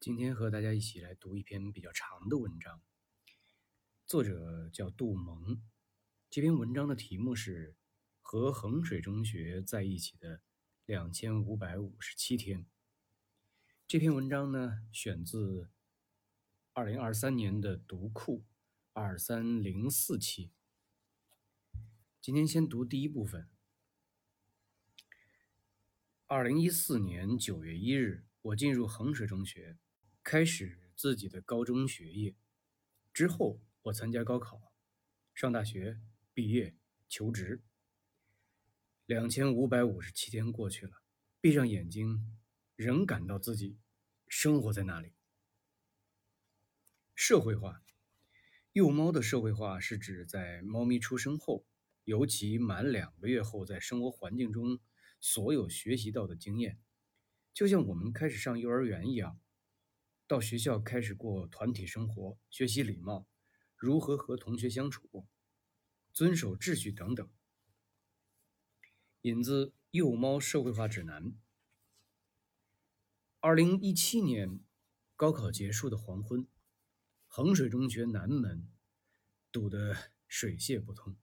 今天和大家一起来读一篇比较长的文章，作者叫杜蒙。这篇文章的题目是《和衡水中学在一起的两千五百五十七天》。这篇文章呢，选自二零二三年的读库二三零四期。今天先读第一部分。二零一四年九月一日，我进入衡水中学。开始自己的高中学业之后，我参加高考，上大学，毕业，求职。两千五百五十七天过去了，闭上眼睛，仍感到自己生活在那里。社会化，幼猫的社会化是指在猫咪出生后，尤其满两个月后，在生活环境中所有学习到的经验，就像我们开始上幼儿园一样。到学校开始过团体生活，学习礼貌，如何和同学相处，遵守秩序等等。引自《幼猫社会化指南》。二零一七年高考结束的黄昏，衡水中学南门堵得水泄不通。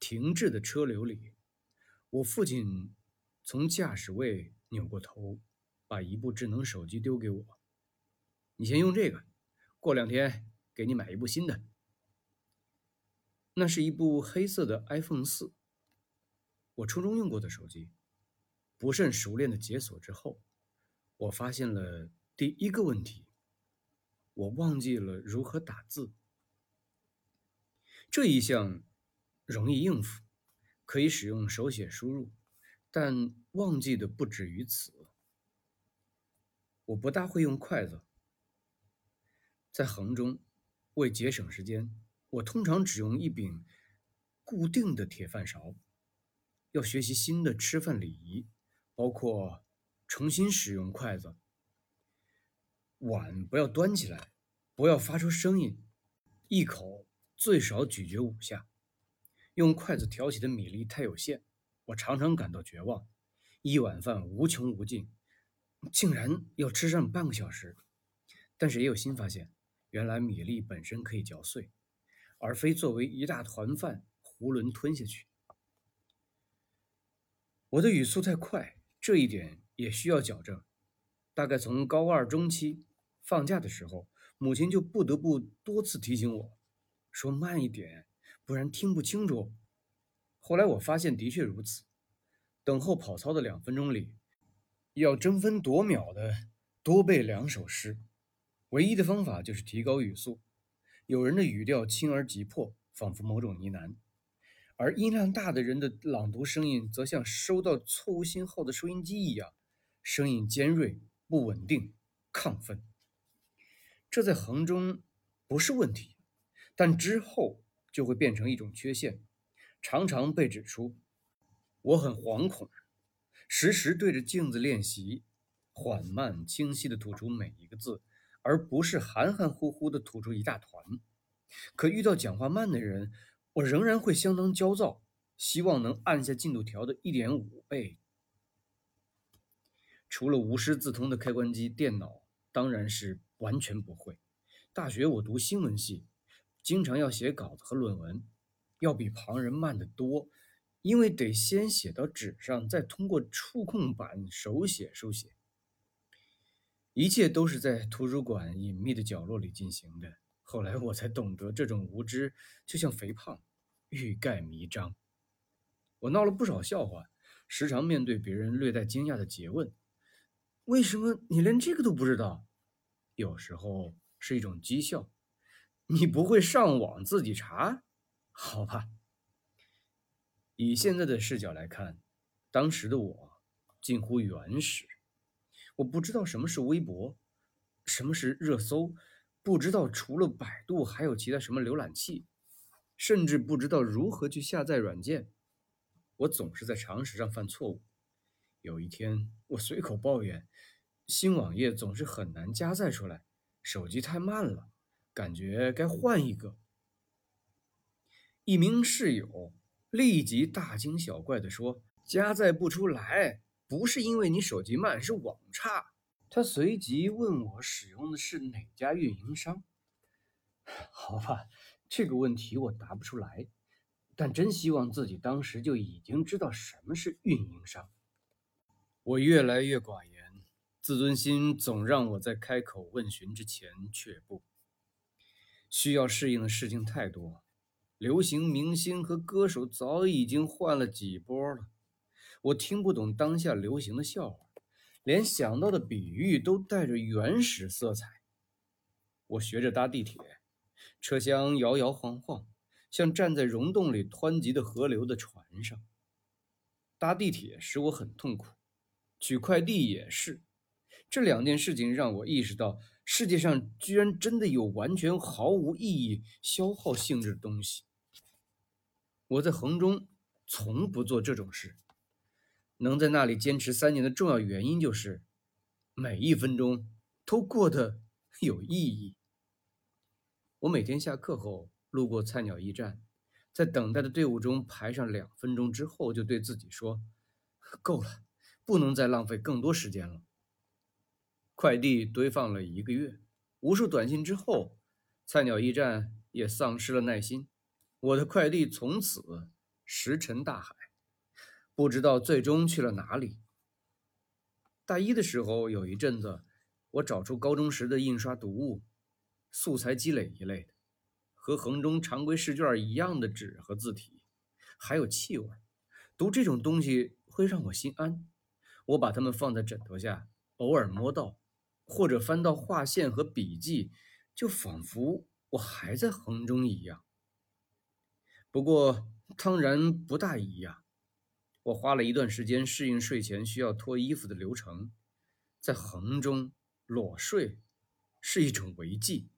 停滞的车流里，我父亲从驾驶位扭过头，把一部智能手机丢给我。你先用这个，过两天给你买一部新的。那是一部黑色的 iPhone 四，我初中用过的手机。不甚熟练的解锁之后，我发现了第一个问题：我忘记了如何打字。这一项容易应付，可以使用手写输入，但忘记的不止于此。我不大会用筷子。在衡中，为节省时间，我通常只用一柄固定的铁饭勺。要学习新的吃饭礼仪，包括重新使用筷子。碗不要端起来，不要发出声音，一口最少咀嚼五下。用筷子挑起的米粒太有限，我常常感到绝望。一碗饭无穷无尽，竟然要吃上半个小时。但是也有新发现。原来米粒本身可以嚼碎，而非作为一大团饭囫囵吞下去。我的语速太快，这一点也需要矫正。大概从高二中期放假的时候，母亲就不得不多次提醒我，说慢一点，不然听不清楚。后来我发现的确如此。等候跑操的两分钟里，要争分夺秒的多背两首诗。唯一的方法就是提高语速。有人的语调轻而急迫，仿佛某种呢喃；而音量大的人的朗读声音，则像收到错误信号的收音机一样，声音尖锐、不稳定、亢奋。这在衡中不是问题，但之后就会变成一种缺陷，常常被指出。我很惶恐，时时对着镜子练习，缓慢、清晰地吐出每一个字。而不是含含糊糊的吐出一大团。可遇到讲话慢的人，我仍然会相当焦躁，希望能按下进度条的一点五倍。除了无师自通的开关机，电脑当然是完全不会。大学我读新闻系，经常要写稿子和论文，要比旁人慢得多，因为得先写到纸上，再通过触控板手写书写。一切都是在图书馆隐秘的角落里进行的。后来我才懂得，这种无知就像肥胖，欲盖弥彰。我闹了不少笑话，时常面对别人略带惊讶的诘问：“为什么你连这个都不知道？”有时候是一种讥笑：“你不会上网自己查？”好吧。以现在的视角来看，当时的我近乎原始。我不知道什么是微博，什么是热搜，不知道除了百度还有其他什么浏览器，甚至不知道如何去下载软件。我总是在常识上犯错误。有一天，我随口抱怨，新网页总是很难加载出来，手机太慢了，感觉该换一个。一名室友立即大惊小怪地说：“加载不出来。”不是因为你手机慢，是网差。他随即问我使用的是哪家运营商。好吧，这个问题我答不出来，但真希望自己当时就已经知道什么是运营商。我越来越寡言，自尊心总让我在开口问询之前却步。需要适应的事情太多，流行明星和歌手早已经换了几波了，我听不懂当下流行的笑话，连想到的比喻都带着原始色彩。我学着搭地铁，车厢摇摇晃晃，像站在溶洞里湍急的河流的船上。搭地铁使我很痛苦。取快递也是，这两件事情让我意识到，世界上居然真的有完全毫无意义、消耗性质的东西。我在衡中从不做这种事，能在那里坚持三年的重要原因就是，每一分钟都过得 有意义。我每天下课后路过菜鸟驿站，在等待的队伍中排上两分钟之后，就对自己说：“够了。”不能再浪费更多时间了。快递堆放了一个月，无数短信之后，菜鸟驿站也丧失了耐心。我的快递从此石沉大海，不知道最终去了哪里。大一的时候，有一阵子，我找出高中时的印刷读物、素材积累一类的，和衡中常规试卷一样的纸和字体，还有气味，读这种东西会让我心安。我把它们放在枕头下，偶尔摸到，或者翻到划线和笔记，就仿佛我还在衡中一样。不过，当然不大一样。我花了一段时间适应睡前需要脱衣服的流程。在衡中，裸睡是一种违纪，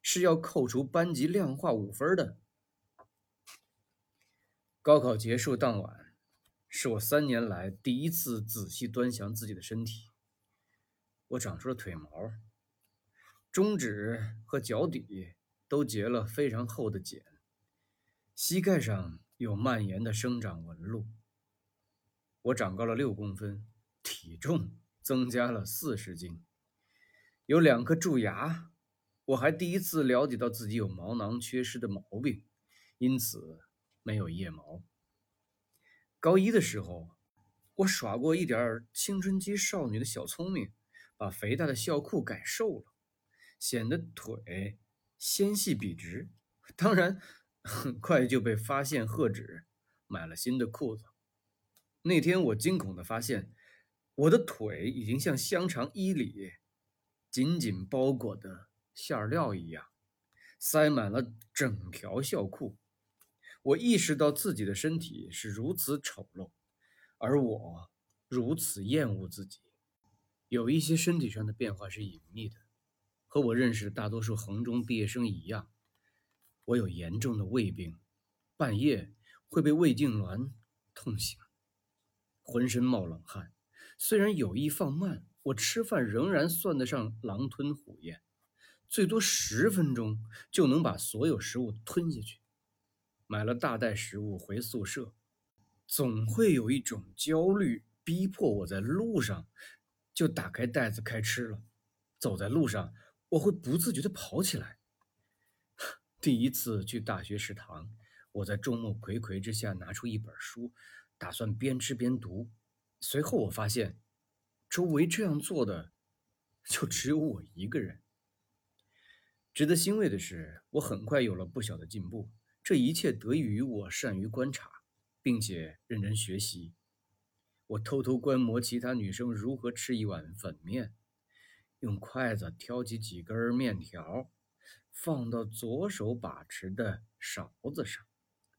是要扣除班级量化五分的。高考结束当晚。是我三年来第一次仔细端详自己的身体。我长出了腿毛，中指和脚底都结了非常厚的茧，膝盖上有蔓延的生长纹路。我长高了六公分，体重增加了四十斤，有两颗蛀牙。我还第一次了解到自己有毛囊缺失的毛病，因此没有腋毛。高一的时候，我耍过一点青春期少女的小聪明，把肥大的校裤改瘦了，显得腿纤细笔直。当然，很快就被发现喝止，买了新的裤子。那天我惊恐地发现，我的腿已经像香肠衣里紧紧包裹的馅料一样，塞满了整条校裤。我意识到自己的身体是如此丑陋，而我如此厌恶自己。有一些身体上的变化是隐秘的，和我认识大多数衡中毕业生一样。我有严重的胃病，半夜会被胃痉挛痛醒，浑身冒冷汗。虽然有意放慢，我吃饭仍然算得上狼吞虎咽，最多十分钟就能把所有食物吞下去。买了大袋食物回宿舍，总会有一种焦虑逼迫我在路上就打开袋子开吃了。走在路上，我会不自觉地跑起来。第一次去大学食堂，我在众目睽睽之下拿出一本书，打算边吃边读。随后我发现，周围这样做的就只有我一个人。值得欣慰的是，我很快有了不小的进步。这一切得益于我善于观察，并且认真学习。我偷偷观摩其他女生如何吃一碗粉面，用筷子挑起几根面条，放到左手把持的勺子上，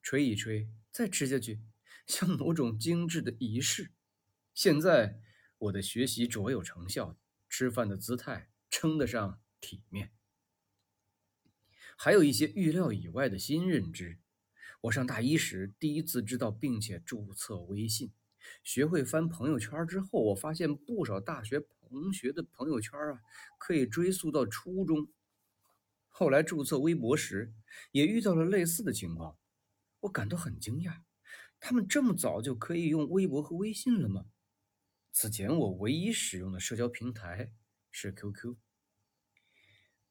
吹一吹，再吃下去，像某种精致的仪式。现在我的学习卓有成效，吃饭的姿态称得上体面。还有一些预料以外的新认知。我上大一时第一次知道并且注册微信，学会翻朋友圈之后，我发现不少大学同学的朋友圈啊，可以追溯到初中。后来注册微博时，也遇到了类似的情况，我感到很惊讶，他们这么早就可以用微博和微信了吗？此前我唯一使用的社交平台是 QQ。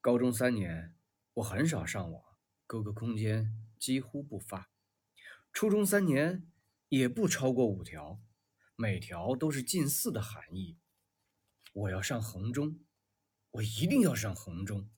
高中三年，我很少上网，QQ 空间几乎不发。初中三年，也不超过五条，每条都是近似的含义。我要上衡中，我一定要上衡中。